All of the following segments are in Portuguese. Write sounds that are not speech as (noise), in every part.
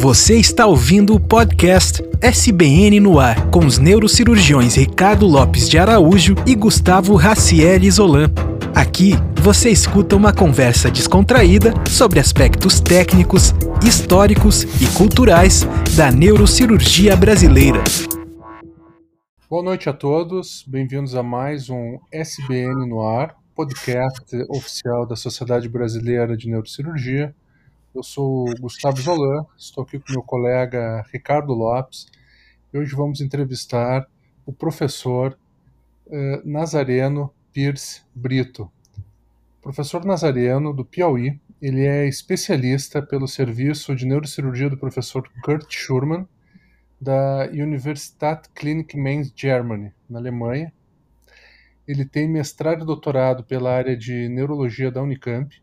Você está ouvindo o podcast SBN no ar com os neurocirurgiões Ricardo Lopes de Araújo e Gustavo Raciel Isolan. Aqui você escuta uma conversa descontraída sobre aspectos técnicos, históricos e culturais da neurocirurgia brasileira. Boa noite a todos, bem-vindos a mais um SBN no ar, podcast oficial da Sociedade Brasileira de Neurocirurgia. Eu sou o Gustavo Zolan, estou aqui com meu colega Ricardo Lopes e hoje vamos entrevistar o professor eh, Nazareno Pierce Brito. Professor Nazareno, do Piauí, ele é especialista pelo serviço de neurocirurgia do professor Kurt Schurman, da Universität Klinik Mainz Germany, na Alemanha. Ele tem mestrado e doutorado pela área de neurologia da Unicamp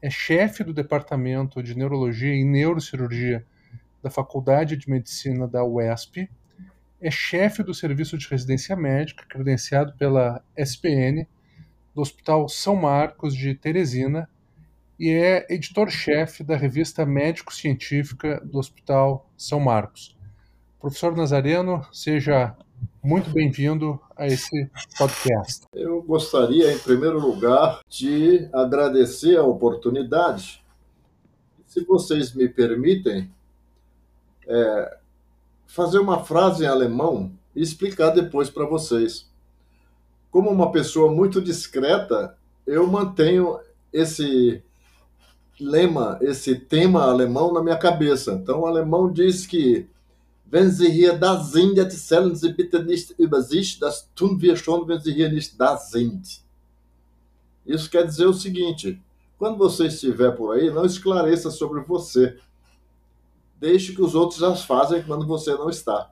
é chefe do Departamento de Neurologia e Neurocirurgia da Faculdade de Medicina da UESP, é chefe do Serviço de Residência Médica, credenciado pela SPN, do Hospital São Marcos de Teresina, e é editor-chefe da revista Médico-Científica do Hospital São Marcos. Professor Nazareno, seja muito bem-vindo a esse podcast. Eu gostaria, em primeiro lugar, de agradecer a oportunidade. Se vocês me permitem, é, fazer uma frase em alemão e explicar depois para vocês. Como uma pessoa muito discreta, eu mantenho esse lema, esse tema alemão na minha cabeça. Então, o alemão diz que Wenn Sie hier da sind, erzählen Sie bitte nicht über sich, das tun wir schon, wenn Sie hier nicht sind. Isso quer dizer o seguinte: quando você estiver por aí, não esclareça sobre você. Deixe que os outros já fazem quando você não está.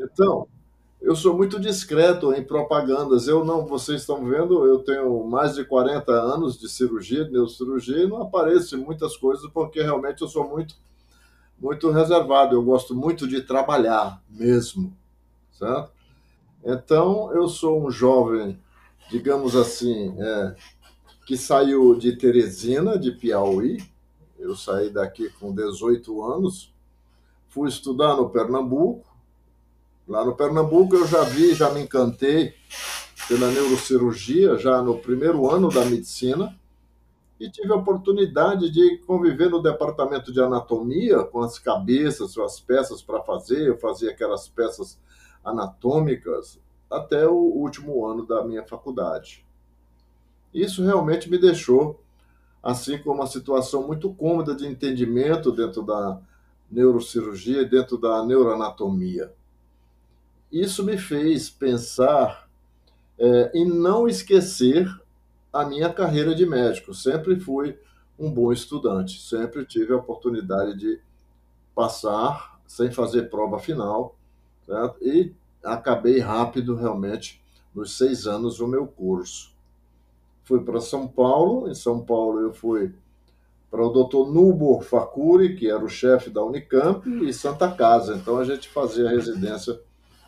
Então, eu sou muito discreto em propagandas. Eu não, vocês estão vendo, eu tenho mais de 40 anos de cirurgia, de neurocirurgia, e não apareço em muitas coisas porque realmente eu sou muito muito reservado. Eu gosto muito de trabalhar mesmo, certo? Então, eu sou um jovem, digamos assim, é, que saiu de Teresina, de Piauí. Eu saí daqui com 18 anos. Fui estudar no Pernambuco. Lá no Pernambuco eu já vi, já me encantei pela neurocirurgia, já no primeiro ano da medicina e tive a oportunidade de conviver no departamento de anatomia com as cabeças, as peças para fazer. Eu fazia aquelas peças anatômicas até o último ano da minha faculdade. Isso realmente me deixou assim como uma situação muito cômoda de entendimento dentro da neurocirurgia e dentro da neuroanatomia. Isso me fez pensar é, em não esquecer a minha carreira de médico. Sempre fui um bom estudante, sempre tive a oportunidade de passar sem fazer prova final, certo? e acabei rápido, realmente, nos seis anos, o meu curso. Fui para São Paulo, em São Paulo eu fui para o Dr. Nubor Facuri, que era o chefe da Unicamp, e Santa Casa. Então a gente fazia a residência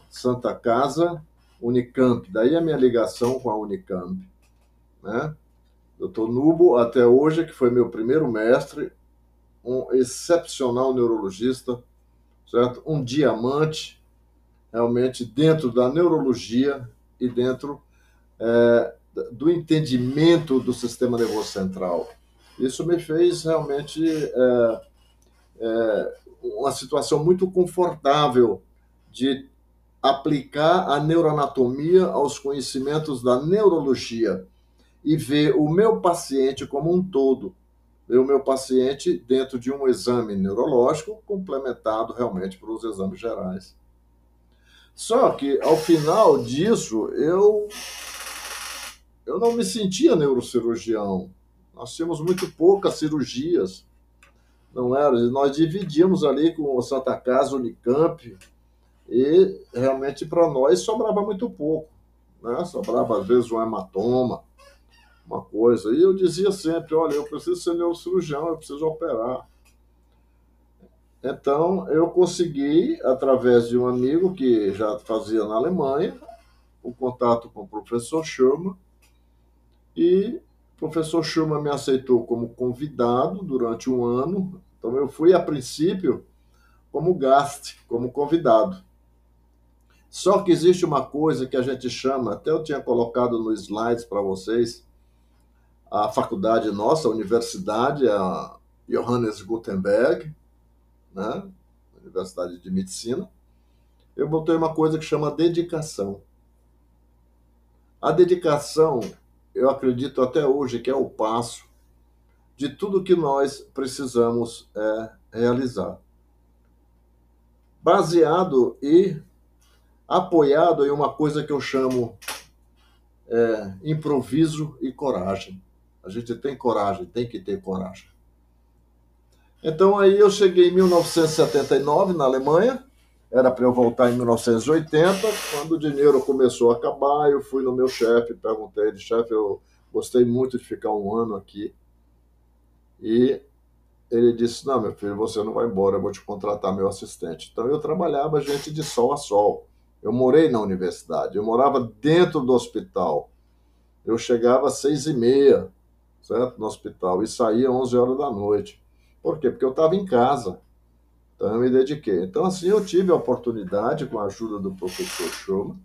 Santa Casa, Unicamp. Daí a minha ligação com a Unicamp né? Doutor Nubo, até hoje, que foi meu primeiro mestre, um excepcional neurologista, certo? Um diamante, realmente, dentro da neurologia e dentro é, do entendimento do sistema nervoso central. Isso me fez realmente é, é, uma situação muito confortável de aplicar a neuroanatomia aos conhecimentos da neurologia e ver o meu paciente como um todo, ver o meu paciente dentro de um exame neurológico complementado realmente para os exames gerais. Só que ao final disso, eu eu não me sentia neurocirurgião. Nós tínhamos muito poucas cirurgias. Não era, nós dividíamos ali com o Santa Casa, Unicamp, e realmente para nós sobrava muito pouco, né? Sobrava às vezes um hematoma, uma coisa. E eu dizia sempre: olha, eu preciso ser neurocirurgião, eu preciso operar. Então, eu consegui, através de um amigo que já fazia na Alemanha, o contato com o professor Schurman, e o professor Schurman me aceitou como convidado durante um ano. Então, eu fui, a princípio, como gaste, como convidado. Só que existe uma coisa que a gente chama, até eu tinha colocado no slides para vocês, a faculdade nossa, a universidade, a Johannes Gutenberg, né? Universidade de Medicina, eu botei uma coisa que chama dedicação. A dedicação, eu acredito até hoje que é o passo de tudo que nós precisamos é, realizar. Baseado e apoiado em uma coisa que eu chamo é, improviso e coragem. A gente tem coragem, tem que ter coragem. Então aí eu cheguei em 1979 na Alemanha, era para eu voltar em 1980, quando o dinheiro começou a acabar, eu fui no meu chefe, perguntei ele, chefe, eu gostei muito de ficar um ano aqui. E ele disse, não, meu filho, você não vai embora, eu vou te contratar meu assistente. Então eu trabalhava, gente, de sol a sol. Eu morei na universidade, eu morava dentro do hospital. Eu chegava às seis e meia, certo, no hospital, e saía às onze horas da noite. Por quê? Porque eu estava em casa. Então eu me dediquei. Então assim eu tive a oportunidade, com a ajuda do professor Schumann,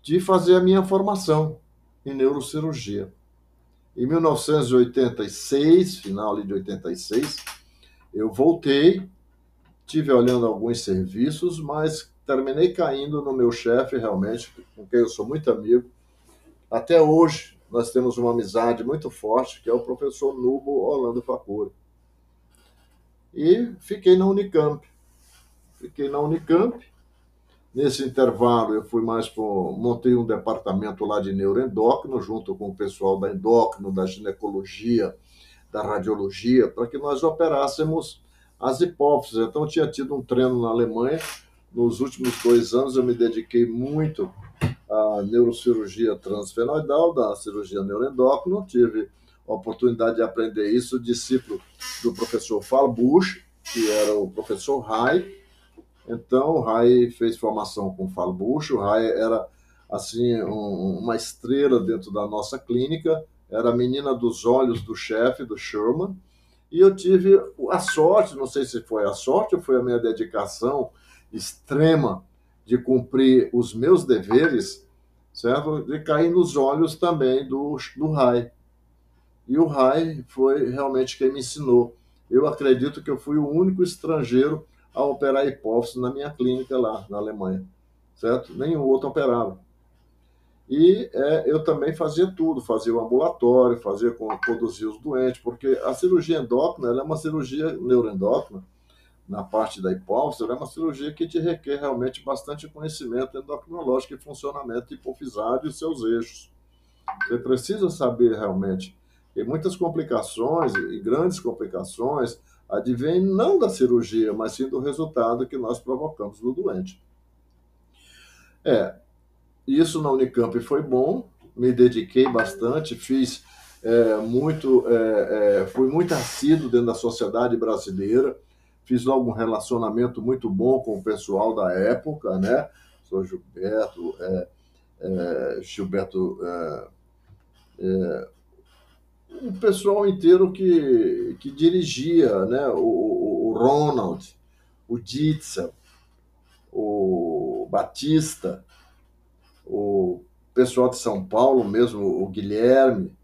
de fazer a minha formação em neurocirurgia. Em 1986, final de 86, eu voltei, tive olhando alguns serviços, mas terminei caindo no meu chefe, realmente, com quem eu sou muito amigo. Até hoje, nós temos uma amizade muito forte, que é o professor Nubo Orlando Facura. E fiquei na Unicamp. Fiquei na Unicamp. Nesse intervalo, eu fui mais montei um departamento lá de neuroendócrino, junto com o pessoal da endócrino, da ginecologia, da radiologia, para que nós operássemos as hipófises. Então, eu tinha tido um treino na Alemanha nos últimos dois anos eu me dediquei muito à neurocirurgia transfenoidal, da cirurgia neuroendócrina. Tive a oportunidade de aprender isso, discípulo do professor Falbush, que era o professor Rai. Então, o Rai fez formação com o Falbush. O Rai era, assim, um, uma estrela dentro da nossa clínica. Era a menina dos olhos do chefe, do Sherman. E eu tive a sorte, não sei se foi a sorte ou foi a minha dedicação, extrema de cumprir os meus deveres, certo? De cair nos olhos também do, do Rai. E o Rai foi realmente quem me ensinou. Eu acredito que eu fui o único estrangeiro a operar hipófise na minha clínica lá na Alemanha, certo? Nenhum outro operava. E é, eu também fazia tudo, fazia o ambulatório, fazia conduzir os doentes, porque a cirurgia endócrina é uma cirurgia neuroendócrina, na parte da hipófise, é uma cirurgia que te requer realmente bastante conhecimento endocrinológico e funcionamento hipofisário e seus eixos. Você precisa saber realmente. Tem muitas complicações e grandes complicações advêm não da cirurgia, mas sim do resultado que nós provocamos no doente. É, isso na Unicamp foi bom, me dediquei bastante, fiz é, muito, é, é, fui muito assíduo dentro da sociedade brasileira, fiz logo um relacionamento muito bom com o pessoal da época, né? Sou Gilberto, é, é, Gilberto, é, é, um pessoal inteiro que, que dirigia, né? O, o Ronald, o Ditzel, o Batista, o pessoal de São Paulo mesmo, o Guilherme,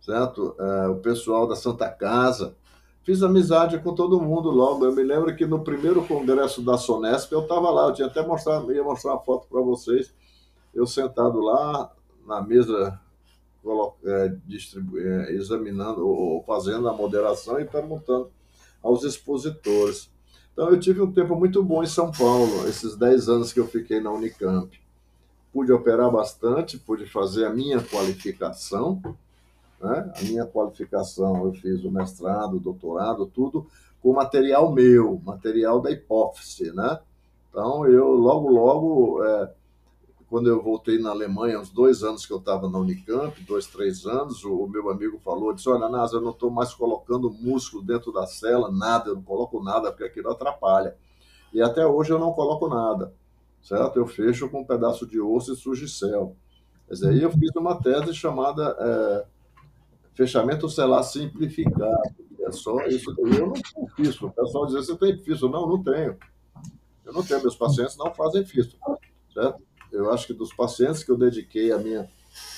certo? É, o pessoal da Santa Casa, fiz amizade com todo mundo logo. Eu me lembro que no primeiro congresso da Sonesp eu estava lá, eu tinha até mostrar, ia mostrar uma foto para vocês, eu sentado lá na mesa é, é, examinando ou fazendo a moderação e perguntando aos expositores. Então eu tive um tempo muito bom em São Paulo, esses 10 anos que eu fiquei na Unicamp. Pude operar bastante, pude fazer a minha qualificação, né? A minha qualificação, eu fiz o mestrado, o doutorado, tudo com material meu, material da hipófise, né? Então, eu logo, logo, é, quando eu voltei na Alemanha, uns dois anos que eu estava na Unicamp, dois, três anos, o, o meu amigo falou, disse, olha, Nasa, eu não estou mais colocando músculo dentro da cela, nada, eu não coloco nada, porque aquilo atrapalha. E até hoje eu não coloco nada, certo? Eu fecho com um pedaço de osso e sugicel. Quer dizer, aí eu fiz uma tese chamada... É, fechamento celular simplificado, É só isso. Eu não tenho fístula. O pessoal diz, você tem fístula? Não, não tenho. Eu não tenho. Meus pacientes não fazem fístula. Certo? Eu acho que dos pacientes que eu dediquei a minha,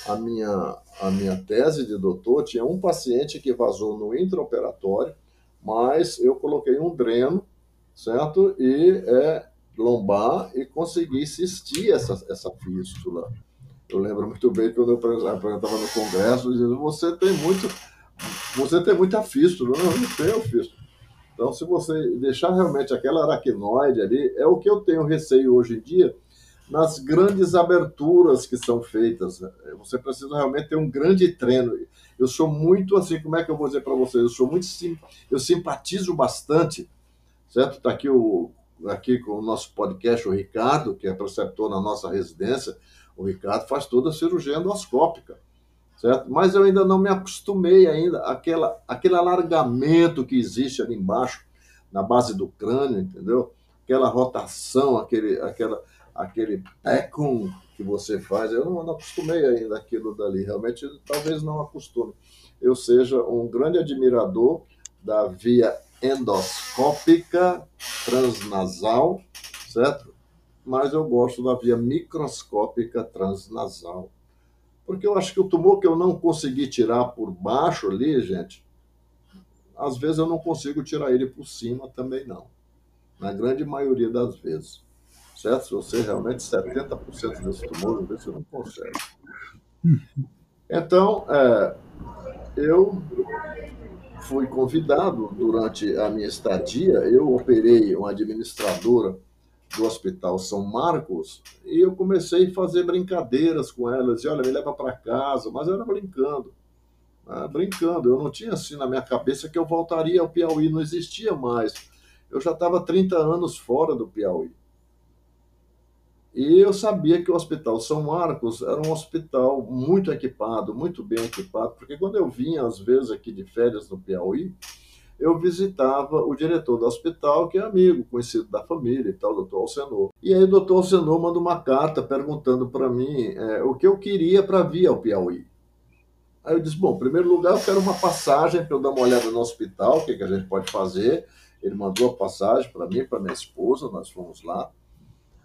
a minha, a minha tese de doutor, tinha um paciente que vazou no intraoperatório, mas eu coloquei um dreno, certo? E é lombar e consegui cistir essa, essa fístula. Eu lembro muito bem quando eu apresentava no congresso, dizendo, você tem muito, você tem muita fístula. Não, eu não tenho fístula. Então, se você deixar realmente aquela aracnoide ali, é o que eu tenho receio hoje em dia, nas grandes aberturas que são feitas. Você precisa realmente ter um grande treino. Eu sou muito assim, como é que eu vou dizer para vocês? Eu sou muito sim, eu simpatizo bastante, certo? Está aqui o aqui com o nosso podcast o Ricardo, que é preceptor na nossa residência. O Ricardo faz toda a cirurgia endoscópica, certo? Mas eu ainda não me acostumei ainda aquela aquele alargamento que existe ali embaixo na base do crânio, entendeu? Aquela rotação, aquele aquela aquele pecum que você faz, eu não, não acostumei ainda aquilo dali, realmente talvez não acostume. Eu seja um grande admirador da via endoscópica transnasal, certo? Mas eu gosto da via microscópica transnasal. Porque eu acho que o tumor que eu não consegui tirar por baixo ali, gente, às vezes eu não consigo tirar ele por cima também não. Na grande maioria das vezes certo? Se você realmente 70% desse tumor, você não consegue. Então, é, eu fui convidado durante a minha estadia, eu operei uma administradora do Hospital São Marcos e eu comecei a fazer brincadeiras com ela, dizia, olha, me leva para casa, mas era brincando, né? brincando, eu não tinha assim na minha cabeça que eu voltaria ao Piauí, não existia mais, eu já estava 30 anos fora do Piauí. E eu sabia que o Hospital São Marcos era um hospital muito equipado, muito bem equipado, porque quando eu vinha, às vezes, aqui de férias no Piauí, eu visitava o diretor do hospital, que é amigo, conhecido da família e tal, o doutor Alcenor. E aí o doutor Alcenor manda uma carta perguntando para mim é, o que eu queria para vir ao Piauí. Aí eu disse, bom, em primeiro lugar, eu quero uma passagem para eu dar uma olhada no hospital, o que, que a gente pode fazer. Ele mandou a passagem para mim, para minha esposa, nós fomos lá.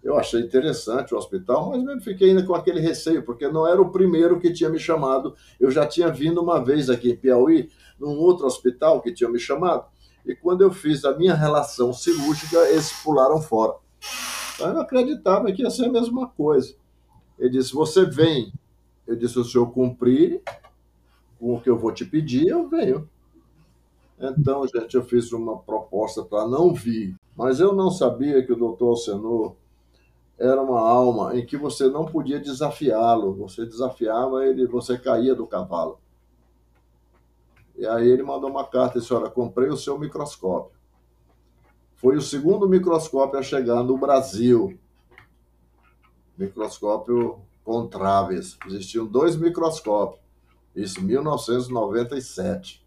Eu achei interessante o hospital, mas mesmo fiquei ainda com aquele receio, porque não era o primeiro que tinha me chamado. Eu já tinha vindo uma vez aqui em Piauí, num outro hospital que tinha me chamado, e quando eu fiz a minha relação cirúrgica, eles pularam fora. Então, eu acreditava que ia ser a mesma coisa. Ele disse: Você vem. Eu disse: Se eu cumprir com o que eu vou te pedir, eu venho. Então, gente, eu fiz uma proposta para não vir, mas eu não sabia que o doutor Alcenor era uma alma em que você não podia desafiá-lo. Você desafiava ele, você caía do cavalo. E aí ele mandou uma carta e disse: Olha, comprei o seu microscópio. Foi o segundo microscópio a chegar no Brasil. Microscópio com traves. Existiam dois microscópios. Isso em 1997.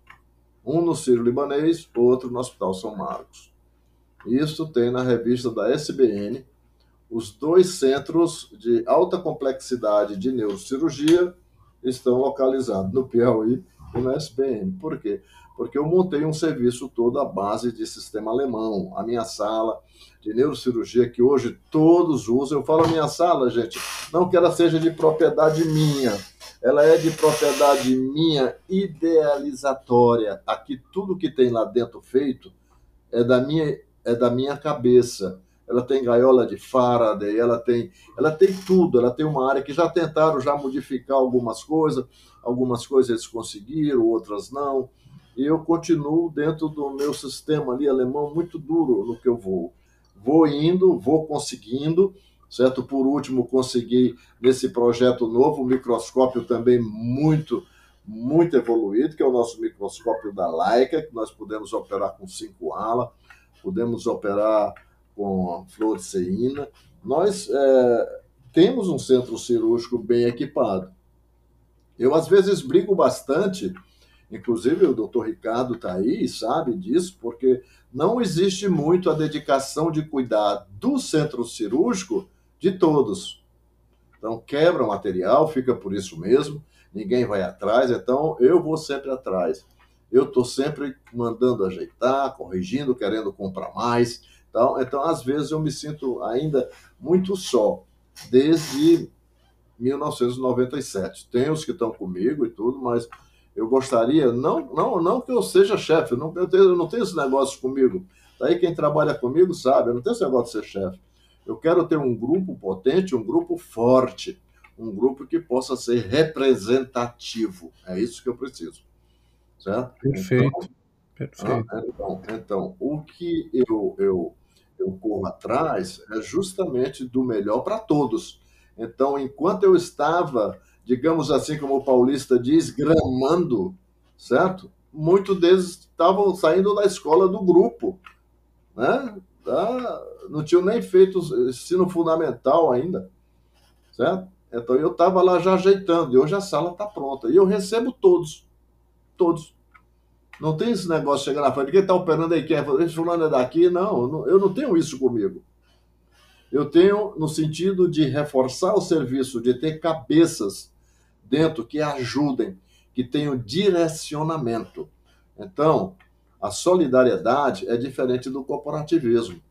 Um no Ciro Libanês, outro no Hospital São Marcos. Isso tem na revista da SBN, os dois centros de alta complexidade de neurocirurgia estão localizados no Piauí e no SBM. Por quê? Porque eu montei um serviço todo à base de sistema alemão. A minha sala de neurocirurgia, que hoje todos usam, eu falo minha sala, gente, não que ela seja de propriedade minha, ela é de propriedade minha idealizatória. Aqui tudo que tem lá dentro feito é da minha, é da minha cabeça ela tem gaiola de Faraday, ela tem, ela tem tudo, ela tem uma área que já tentaram já modificar algumas coisas, algumas coisas eles conseguiram, outras não, e eu continuo dentro do meu sistema ali alemão muito duro no que eu vou. Vou indo, vou conseguindo, certo? Por último, consegui nesse projeto novo, um microscópio também muito muito evoluído, que é o nosso microscópio da Leica, que nós podemos operar com cinco alas, podemos operar com fluoresceína. Nós é, temos um centro cirúrgico bem equipado. Eu, às vezes, brigo bastante, inclusive o doutor Ricardo está aí sabe disso, porque não existe muito a dedicação de cuidar do centro cirúrgico de todos. Então, quebra o material, fica por isso mesmo, ninguém vai atrás, então eu vou sempre atrás. eu estou sempre mandando ajeitar, corrigindo, querendo comprar mais. Então, então, às vezes, eu me sinto ainda muito só, desde 1997. Tem os que estão comigo e tudo, mas eu gostaria, não, não, não que eu seja chefe, eu não, eu, tenho, eu não tenho esse negócio comigo. Daí quem trabalha comigo sabe, eu não tenho esse negócio de ser chefe. Eu quero ter um grupo potente, um grupo forte, um grupo que possa ser representativo. É isso que eu preciso. Certo? Perfeito. Então, Perfeito. Ah, então, então, o que eu, eu, eu corro atrás é justamente do melhor para todos. Então, enquanto eu estava, digamos assim, como o paulista diz, gramando, certo? Muitos deles estavam saindo da escola do grupo, né? Tá? Não tinham nem feito ensino fundamental ainda, certo? Então eu estava lá já ajeitando, e hoje a sala está pronta. E eu recebo todos. Todos. Não tem esse negócio de chegar na frente, quem está operando aí, quem é? Esse fulano é daqui? Não, eu não tenho isso comigo. Eu tenho no sentido de reforçar o serviço, de ter cabeças dentro que ajudem, que tenham direcionamento. Então, a solidariedade é diferente do corporativismo.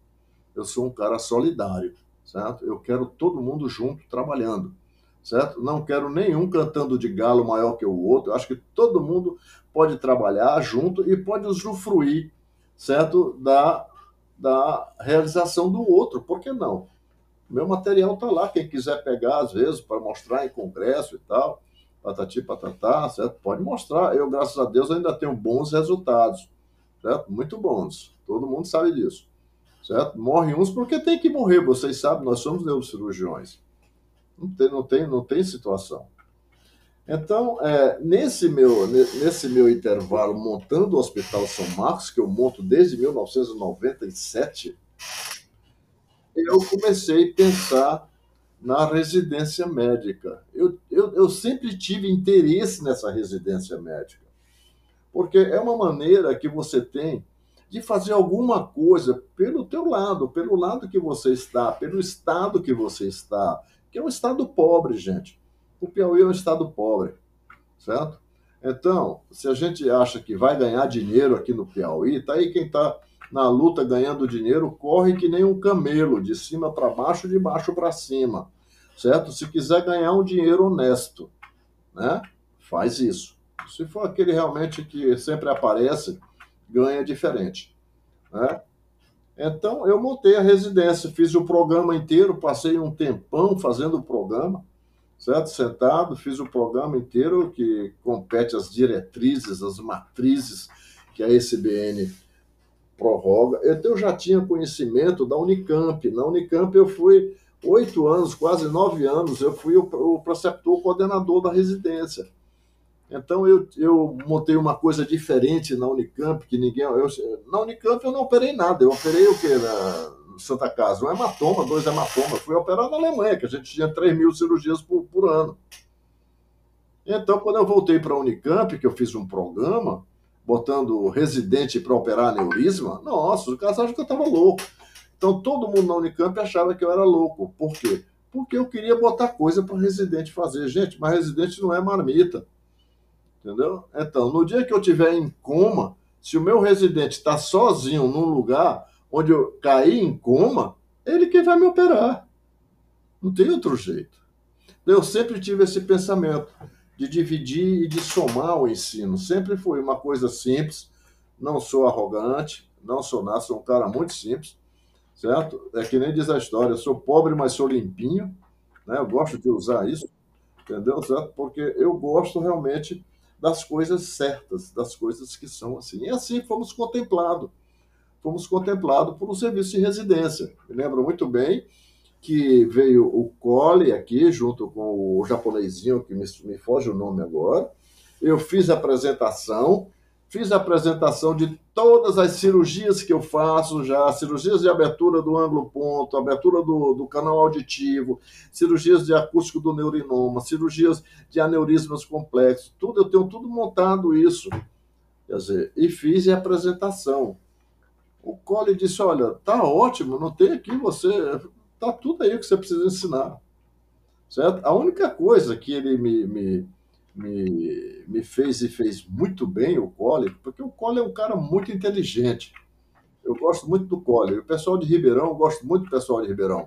Eu sou um cara solidário, certo? Eu quero todo mundo junto trabalhando certo? Não quero nenhum cantando de galo maior que o outro. Eu acho que todo mundo pode trabalhar junto e pode usufruir, certo? Da, da realização do outro. Por que não? Meu material está lá, quem quiser pegar, às vezes, para mostrar em congresso e tal, patati patatá, certo? Pode mostrar. Eu, graças a Deus, ainda tenho bons resultados, certo? Muito bons. Todo mundo sabe disso, certo? Morrem uns porque tem que morrer, vocês sabem, nós somos neurocirurgiões. Não tem, não tem, não tem situação. Então, é, nesse, meu, nesse meu intervalo montando o Hospital São Marcos, que eu monto desde 1997, eu comecei a pensar na residência médica. Eu, eu, eu sempre tive interesse nessa residência médica, porque é uma maneira que você tem de fazer alguma coisa pelo teu lado, pelo lado que você está, pelo estado que você está, que é um estado pobre, gente. O Piauí é um estado pobre, certo? Então, se a gente acha que vai ganhar dinheiro aqui no Piauí, tá aí quem está na luta ganhando dinheiro corre que nem um camelo, de cima para baixo, de baixo para cima, certo? Se quiser ganhar um dinheiro honesto, né? Faz isso. Se for aquele realmente que sempre aparece, ganha diferente, né? Então, eu montei a residência, fiz o programa inteiro, passei um tempão fazendo o programa, certo? Sentado, fiz o programa inteiro que compete às diretrizes, às matrizes que a SBN prorroga. Eu já tinha conhecimento da Unicamp. Na Unicamp, eu fui oito anos, quase nove anos, eu fui o, o preceptor coordenador da residência. Então eu, eu montei uma coisa diferente na Unicamp, que ninguém. Eu, na Unicamp eu não operei nada, eu operei o quê? Na Santa Casa? Um hematoma, dois hematomas. Fui operar na Alemanha, que a gente tinha 3 mil cirurgias por, por ano. Então, quando eu voltei para a Unicamp, que eu fiz um programa, botando residente para operar aneurisma, nossa, os caras achavam que eu estava louco. Então, todo mundo na Unicamp achava que eu era louco. Por quê? Porque eu queria botar coisa para residente fazer. Gente, mas residente não é marmita. Entendeu? Então, no dia que eu tiver em coma, se o meu residente está sozinho num lugar onde eu caí em coma, ele que vai me operar. Não tem outro jeito. Eu sempre tive esse pensamento de dividir e de somar o ensino. Sempre foi uma coisa simples. Não sou arrogante, não sou nada, sou um cara muito simples, certo? É que nem diz a história, sou pobre, mas sou limpinho, né? Eu gosto de usar isso, entendeu? Certo? Porque eu gosto realmente das coisas certas, das coisas que são assim. E assim fomos contemplados. Fomos contemplados por um serviço de residência. Lembro muito bem que veio o Cole aqui, junto com o japonesinho, que me, me foge o nome agora. Eu fiz a apresentação, Fiz a apresentação de todas as cirurgias que eu faço já, cirurgias de abertura do ângulo ponto, abertura do, do canal auditivo, cirurgias de acústico do neurinoma, cirurgias de aneurismas complexos, tudo, eu tenho tudo montado isso. Quer dizer, e fiz a apresentação. O Cole disse, olha, tá ótimo, não tem aqui você, tá tudo aí que você precisa ensinar. Certo? A única coisa que ele me, me me, me fez e fez muito bem o Cole, porque o Cole é um cara muito inteligente. Eu gosto muito do Cole. O pessoal de Ribeirão, eu gosto muito do pessoal de Ribeirão.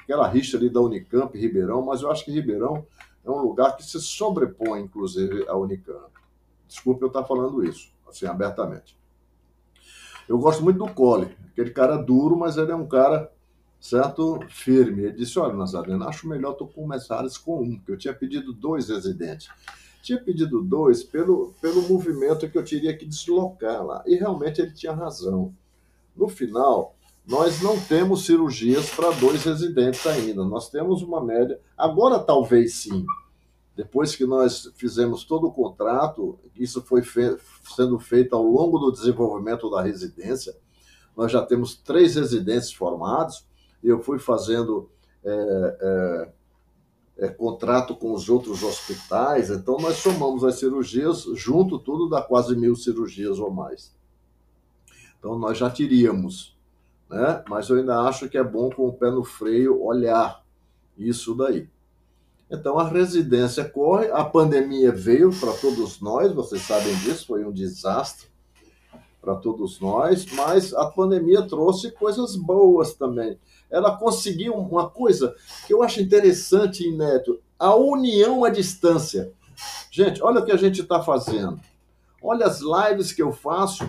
Aquela rixa ali da Unicamp e Ribeirão, mas eu acho que Ribeirão é um lugar que se sobrepõe, inclusive, à Unicamp. Desculpe eu estar falando isso, assim, abertamente. Eu gosto muito do Cole, aquele cara duro, mas ele é um cara, certo, firme. Ele disse, olha, Nazareno, acho melhor tu começares com um, porque eu tinha pedido dois residentes. Tinha pedido dois pelo, pelo movimento que eu teria que deslocar lá. E realmente ele tinha razão. No final, nós não temos cirurgias para dois residentes ainda. Nós temos uma média. Agora, talvez sim. Depois que nós fizemos todo o contrato, isso foi fe sendo feito ao longo do desenvolvimento da residência. Nós já temos três residentes formados. Eu fui fazendo é, é, é, contrato com os outros hospitais. Então, nós somamos as cirurgias, junto tudo, dá quase mil cirurgias ou mais. Então, nós já teríamos. Né? Mas eu ainda acho que é bom, com o pé no freio, olhar isso daí. Então a residência corre, a pandemia veio para todos nós, vocês sabem disso, foi um desastre para todos nós, mas a pandemia trouxe coisas boas também. Ela conseguiu uma coisa que eu acho interessante inédito: a união à distância. Gente, olha o que a gente está fazendo. Olha as lives que eu faço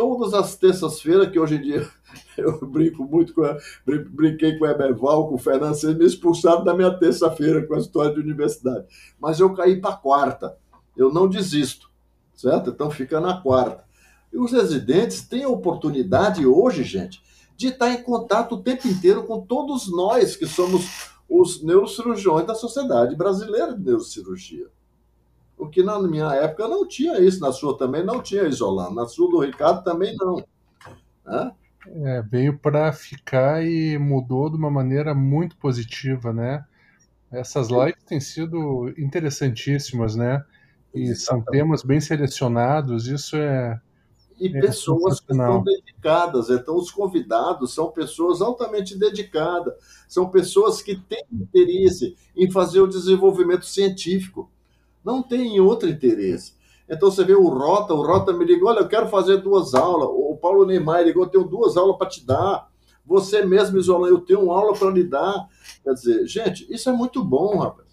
todas as terças-feiras, que hoje em dia (laughs) eu brinco muito com a, brinquei com o Eberval, com o Fernando, vocês me expulsaram da minha terça-feira com a história de universidade. Mas eu caí para quarta. Eu não desisto, certo? Então fica na quarta. E os residentes têm a oportunidade hoje, gente, de estar em contato o tempo inteiro com todos nós que somos os neurocirurgiões da Sociedade Brasileira de Neurocirurgia. O que na minha época não tinha isso, na sua também não tinha isolando, na sua do Ricardo também não. Né? É, veio para ficar e mudou de uma maneira muito positiva, né? Essas lives têm sido interessantíssimas, né? E são temas bem selecionados, isso é. E é pessoas que estão dedicadas, então os convidados são pessoas altamente dedicadas, são pessoas que têm interesse em fazer o desenvolvimento científico não tem outro interesse. Então você vê o Rota, o Rota me ligou, olha, eu quero fazer duas aulas. O Paulo Neymar ligou, eu tenho duas aulas para te dar. Você mesmo, Isolan, eu tenho uma aula para lhe dar. Quer dizer, gente, isso é muito bom, rapaz.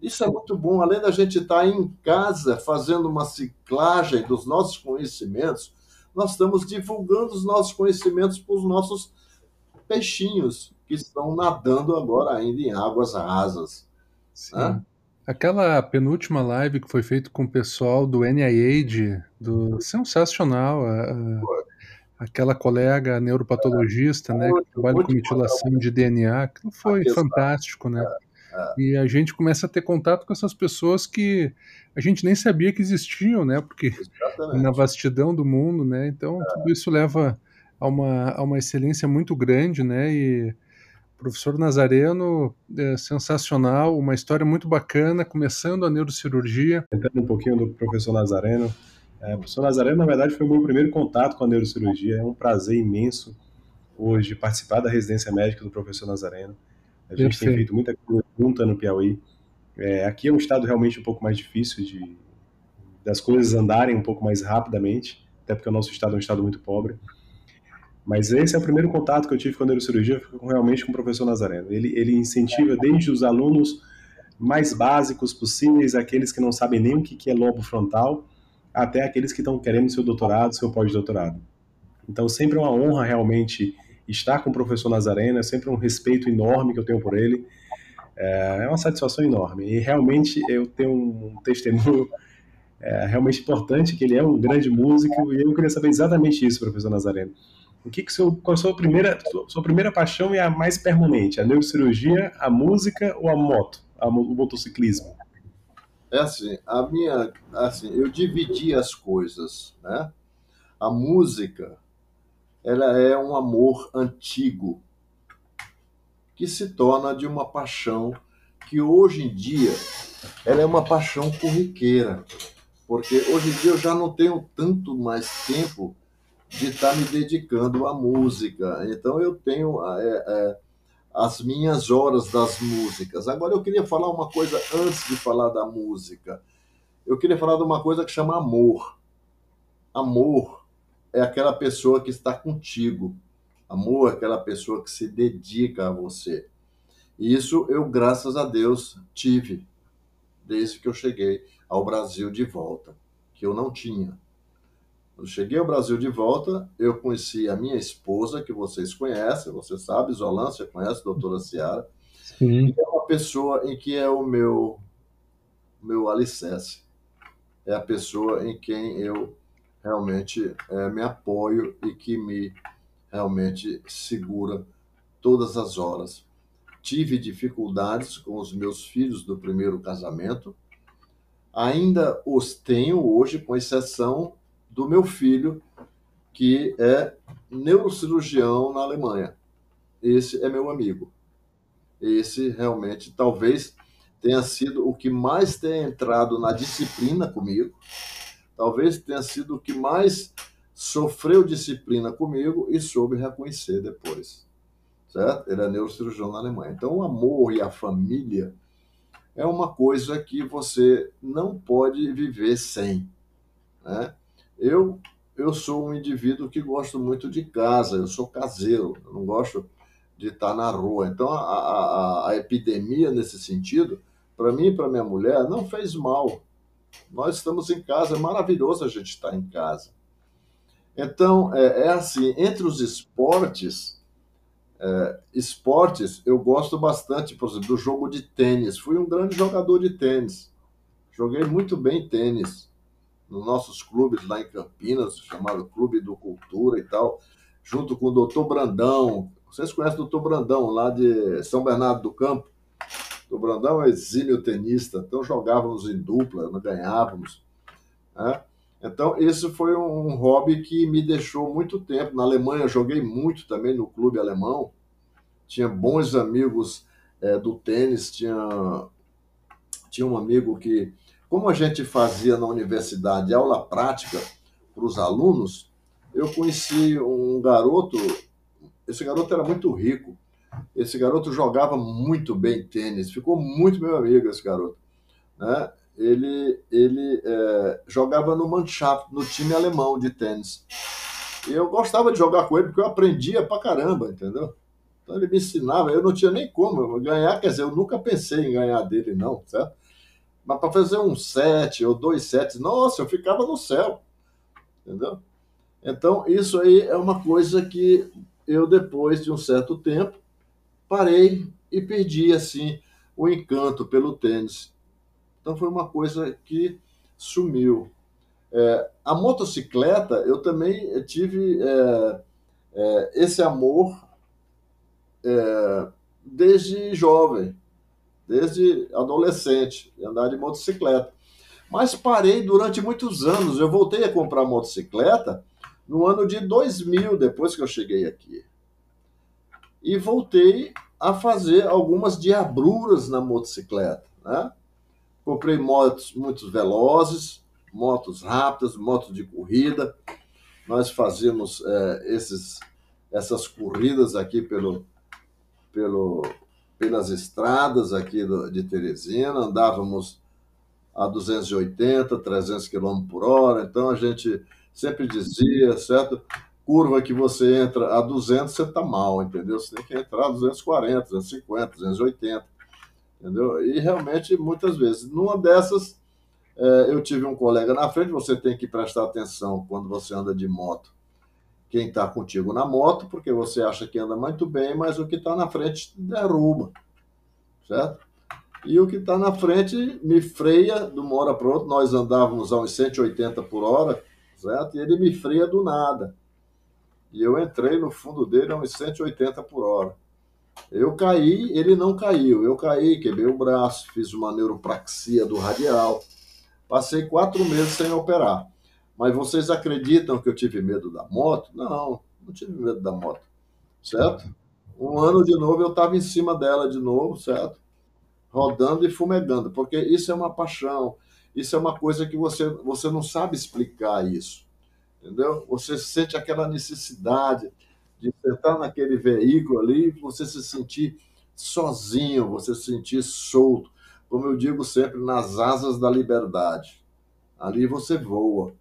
Isso é muito bom. Além da gente estar tá em casa fazendo uma ciclagem dos nossos conhecimentos, nós estamos divulgando os nossos conhecimentos para os nossos peixinhos que estão nadando agora ainda em águas rasas. Sim. Né? Aquela penúltima live que foi feita com o pessoal do NIH, do sensacional, a, a, aquela colega neuropatologista, né, que trabalha com mutilação de DNA, aquilo foi fantástico, né? É, é. E a gente começa a ter contato com essas pessoas que a gente nem sabia que existiam, né? Porque Exatamente. na vastidão do mundo, né? Então é. tudo isso leva a uma, a uma excelência muito grande, né? E Professor Nazareno, é sensacional, uma história muito bacana, começando a neurocirurgia. Entrando um pouquinho do professor Nazareno. É, o professor Nazareno, na verdade, foi o meu primeiro contato com a neurocirurgia. É um prazer imenso hoje participar da residência médica do professor Nazareno. A gente Perfeito. tem feito muita coisa junta no Piauí. É, aqui é um estado realmente um pouco mais difícil de das coisas andarem um pouco mais rapidamente, até porque o nosso estado é um estado muito pobre. Mas esse é o primeiro contato que eu tive com a neurocirurgia, realmente com o professor Nazareno. Ele, ele incentiva desde os alunos mais básicos possíveis, aqueles que não sabem nem o que é lobo frontal, até aqueles que estão querendo seu doutorado, seu pós-doutorado. Então, sempre é uma honra realmente estar com o professor Nazareno, é sempre um respeito enorme que eu tenho por ele. É, é uma satisfação enorme. E realmente eu tenho um testemunho é, realmente importante, que ele é um grande músico, e eu queria saber exatamente isso, professor Nazareno. O que, que seu, qual a sua primeira, sua primeira paixão e a mais permanente? A neurocirurgia, a música ou a moto, a, o motociclismo? É assim, a minha, assim, eu dividi as coisas, né? A música, ela é um amor antigo que se torna de uma paixão que hoje em dia ela é uma paixão corriqueira, porque hoje em dia eu já não tenho tanto mais tempo de estar tá me dedicando à música. Então eu tenho é, é, as minhas horas das músicas. Agora eu queria falar uma coisa antes de falar da música. Eu queria falar de uma coisa que chama amor. Amor é aquela pessoa que está contigo. Amor é aquela pessoa que se dedica a você. E isso eu, graças a Deus, tive desde que eu cheguei ao Brasil de volta, que eu não tinha. Quando cheguei ao Brasil de volta, eu conheci a minha esposa, que vocês conhecem, você sabe, Zolan, você conhece, doutora Ciara. Sim. é uma pessoa em que é o meu, meu alicerce. É a pessoa em quem eu realmente é, me apoio e que me realmente segura todas as horas. Tive dificuldades com os meus filhos do primeiro casamento, ainda os tenho hoje, com exceção do meu filho, que é neurocirurgião na Alemanha. Esse é meu amigo. Esse realmente talvez tenha sido o que mais tenha entrado na disciplina comigo, talvez tenha sido o que mais sofreu disciplina comigo e soube reconhecer depois. Certo? Ele é neurocirurgião na Alemanha. Então, o amor e a família é uma coisa que você não pode viver sem. Né? Eu, eu sou um indivíduo que gosto muito de casa, eu sou caseiro, eu não gosto de estar na rua. Então, a, a, a epidemia, nesse sentido, para mim e para minha mulher, não fez mal. Nós estamos em casa, é maravilhoso a gente estar em casa. Então, é, é assim, entre os esportes, é, esportes, eu gosto bastante, por exemplo, do jogo de tênis. Fui um grande jogador de tênis. Joguei muito bem tênis nos nossos clubes lá em Campinas, chamado Clube do Cultura e tal, junto com o doutor Brandão. Vocês conhecem o doutor Brandão, lá de São Bernardo do Campo? O Brandão é exímio tenista, então jogávamos em dupla, nós ganhávamos. Né? Então, esse foi um hobby que me deixou muito tempo. Na Alemanha, joguei muito também no clube alemão. Tinha bons amigos é, do tênis. Tinha, tinha um amigo que como a gente fazia na universidade aula prática para os alunos, eu conheci um garoto, esse garoto era muito rico, esse garoto jogava muito bem tênis, ficou muito meu amigo esse garoto. Né? Ele, ele é, jogava no Mannschaft, no time alemão de tênis. E eu gostava de jogar com ele porque eu aprendia pra caramba, entendeu? Então ele me ensinava, eu não tinha nem como ganhar, quer dizer, eu nunca pensei em ganhar dele, não, certo? Mas para fazer um sete ou dois sets, nossa, eu ficava no céu. Entendeu? Então, isso aí é uma coisa que eu, depois de um certo tempo, parei e perdi, assim, o encanto pelo tênis. Então, foi uma coisa que sumiu. É, a motocicleta, eu também tive é, é, esse amor é, desde jovem desde adolescente, andar de motocicleta. Mas parei durante muitos anos. Eu voltei a comprar motocicleta no ano de 2000, depois que eu cheguei aqui. E voltei a fazer algumas diabruras na motocicleta. Né? Comprei motos muito velozes, motos rápidas, motos de corrida. Nós fazíamos é, esses, essas corridas aqui pelo, pelo pelas estradas aqui de Teresina, andávamos a 280, 300 km por hora, então a gente sempre dizia, certo? Curva que você entra a 200, você está mal, entendeu? Você tem que entrar a 240, 250, 280, entendeu? E realmente, muitas vezes, numa dessas, é, eu tive um colega na frente, você tem que prestar atenção quando você anda de moto quem está contigo na moto, porque você acha que anda muito bem, mas o que está na frente derruba, certo? E o que está na frente me freia de uma hora para outra. Nós andávamos a uns 180 por hora, certo? E ele me freia do nada. E eu entrei no fundo dele a uns 180 por hora. Eu caí, ele não caiu. Eu caí, quebrei o braço, fiz uma neuropraxia do radial. Passei quatro meses sem operar. Mas vocês acreditam que eu tive medo da moto? Não, não tive medo da moto, certo? Um ano de novo eu estava em cima dela de novo, certo? Rodando e fumegando, porque isso é uma paixão, isso é uma coisa que você, você não sabe explicar isso, entendeu? Você sente aquela necessidade de sentar naquele veículo ali você se sentir sozinho, você se sentir solto, como eu digo sempre, nas asas da liberdade. Ali você voa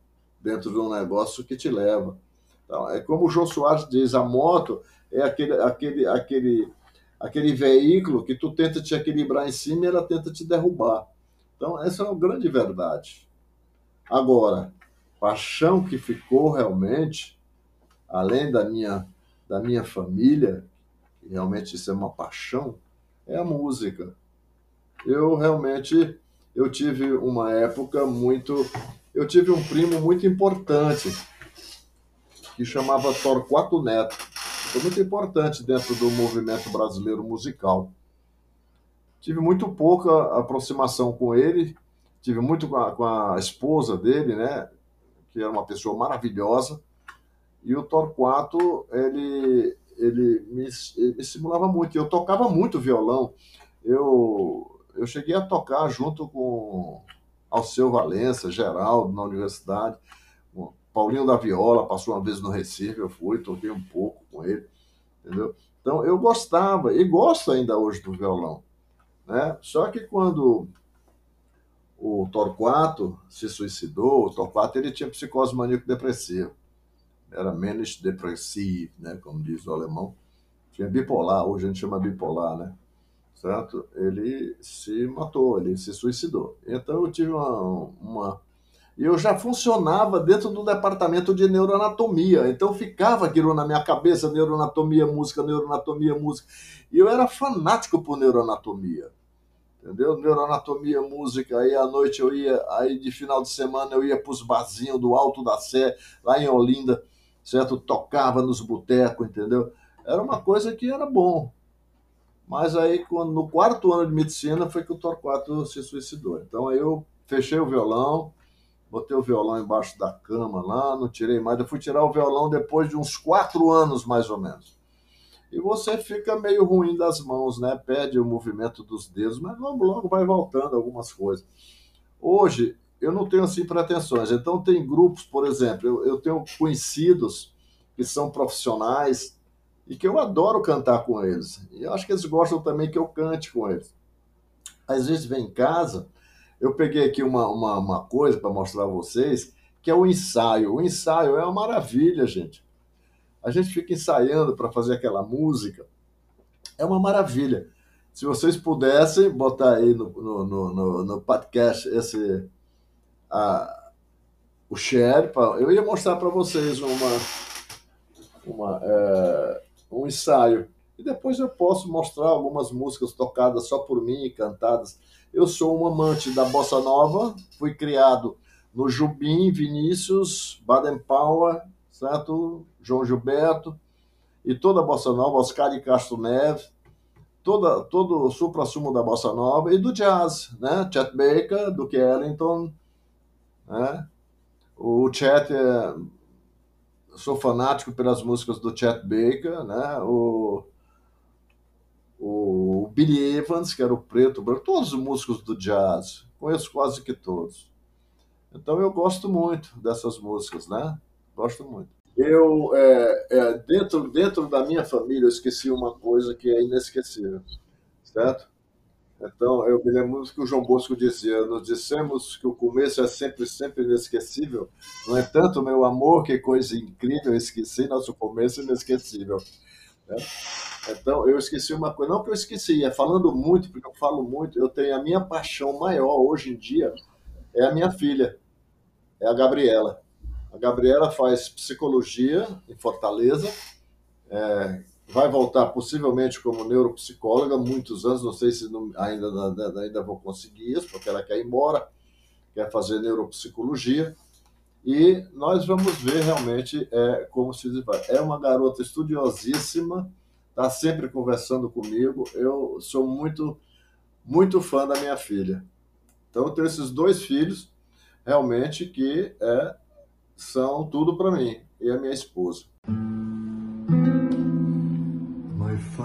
dentro de um negócio que te leva. Então, é como o João Soares diz, a moto é aquele, aquele, aquele, aquele veículo que tu tenta te equilibrar em cima e ela tenta te derrubar. Então, essa é uma grande verdade. Agora, paixão que ficou realmente, além da minha, da minha família, realmente isso é uma paixão, é a música. Eu realmente eu tive uma época muito eu tive um primo muito importante que chamava Torquato Neto. Foi muito importante dentro do movimento brasileiro musical. Tive muito pouca aproximação com ele, tive muito com a, com a esposa dele, né, que era uma pessoa maravilhosa. E o Torquato, ele ele me, ele me estimulava muito. Eu tocava muito violão. Eu, eu cheguei a tocar junto com Alceu Valença, Geraldo, na universidade. Paulinho da Viola passou uma vez no Recife, eu fui, toquei um pouco com ele, entendeu? Então, eu gostava, e gosto ainda hoje do violão. Né? Só que quando o Torquato se suicidou, o Torquato ele tinha psicose maníaco-depressiva era menos depressivo, né, como diz o alemão. Tinha bipolar, hoje a gente chama bipolar, né? Certo? Ele se matou, ele se suicidou. Então eu tive uma, uma e eu já funcionava dentro do departamento de neuroanatomia. Então ficava aquilo na minha cabeça, neuroanatomia, música, neuroanatomia, música. E eu era fanático por neuroanatomia. Entendeu? Neuroanatomia, música, aí à noite eu ia, aí de final de semana eu ia para os barzinhos do Alto da Sé, lá em Olinda, certo? Tocava nos botecos, entendeu? Era uma coisa que era bom. Mas aí, quando, no quarto ano de medicina, foi que o Torquato se suicidou. Então, aí eu fechei o violão, botei o violão embaixo da cama lá, não tirei mais. Eu fui tirar o violão depois de uns quatro anos, mais ou menos. E você fica meio ruim das mãos, né? Perde o movimento dos dedos, mas logo, logo vai voltando algumas coisas. Hoje, eu não tenho assim pretensões. Então, tem grupos, por exemplo, eu, eu tenho conhecidos que são profissionais e que eu adoro cantar com eles. E eu acho que eles gostam também que eu cante com eles. Às vezes vem em casa, eu peguei aqui uma, uma, uma coisa para mostrar a vocês, que é o ensaio. O ensaio é uma maravilha, gente. A gente fica ensaiando para fazer aquela música. É uma maravilha. Se vocês pudessem botar aí no, no, no, no podcast esse, a, o Sherpa, eu ia mostrar para vocês uma, uma, é, um ensaio. E depois eu posso mostrar algumas músicas tocadas só por mim, cantadas. Eu sou um amante da bossa nova, fui criado no Jubim, Vinícius, Baden Powell, certo? João Gilberto, e toda a bossa nova, Oscar de Castro Neves, toda, todo o supra-sumo da bossa nova e do jazz, né? Chet Baker, Duke Ellington, né? O Chet, é, sou fanático pelas músicas do Chet Baker, né? O, o Billy Evans, que era o preto, branco, todos os músicos do jazz, conheço quase que todos. Então eu gosto muito dessas músicas, né? Gosto muito. Eu, é, é, dentro, dentro da minha família, eu esqueci uma coisa que é inesquecível, certo? Então, eu me lembro que o João Bosco dizia: Nos dissemos que o começo é sempre, sempre inesquecível. No entanto, meu amor, que coisa incrível, esqueci nosso começo inesquecível. Né? Então, eu esqueci uma coisa, não que eu esqueci, é falando muito, porque eu falo muito. Eu tenho a minha paixão maior hoje em dia, é a minha filha, é a Gabriela. A Gabriela faz psicologia em Fortaleza. É, vai voltar possivelmente como neuropsicóloga, muitos anos, não sei se não, ainda, ainda vou conseguir isso, porque ela quer ir embora, quer fazer neuropsicologia, e nós vamos ver realmente é, como se vai. É uma garota estudiosíssima, está sempre conversando comigo, eu sou muito, muito fã da minha filha. Então eu tenho esses dois filhos, realmente, que é, são tudo para mim, e a minha esposa.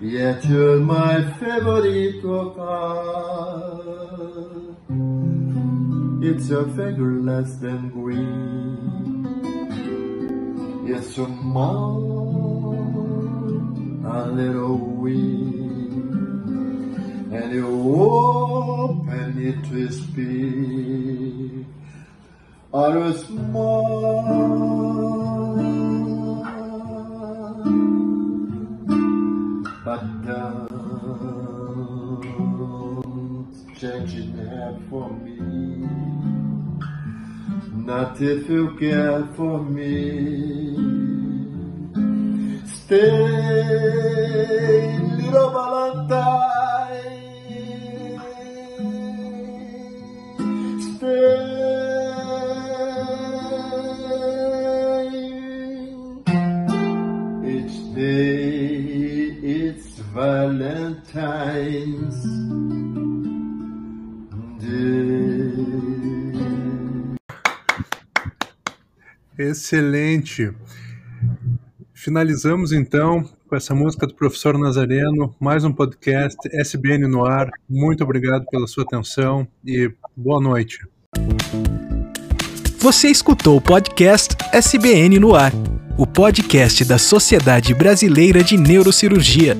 Yet you're my favorite car. It's a finger less than green. It's a mouth a little weak. And you open it to speak. Are you small? But don't change it there for me. Not if you care for me. Stay, little Valentine. Excelente. Finalizamos então com essa música do professor Nazareno, mais um podcast SBN no ar. Muito obrigado pela sua atenção e boa noite. Você escutou o podcast SBN no ar, o podcast da Sociedade Brasileira de Neurocirurgia.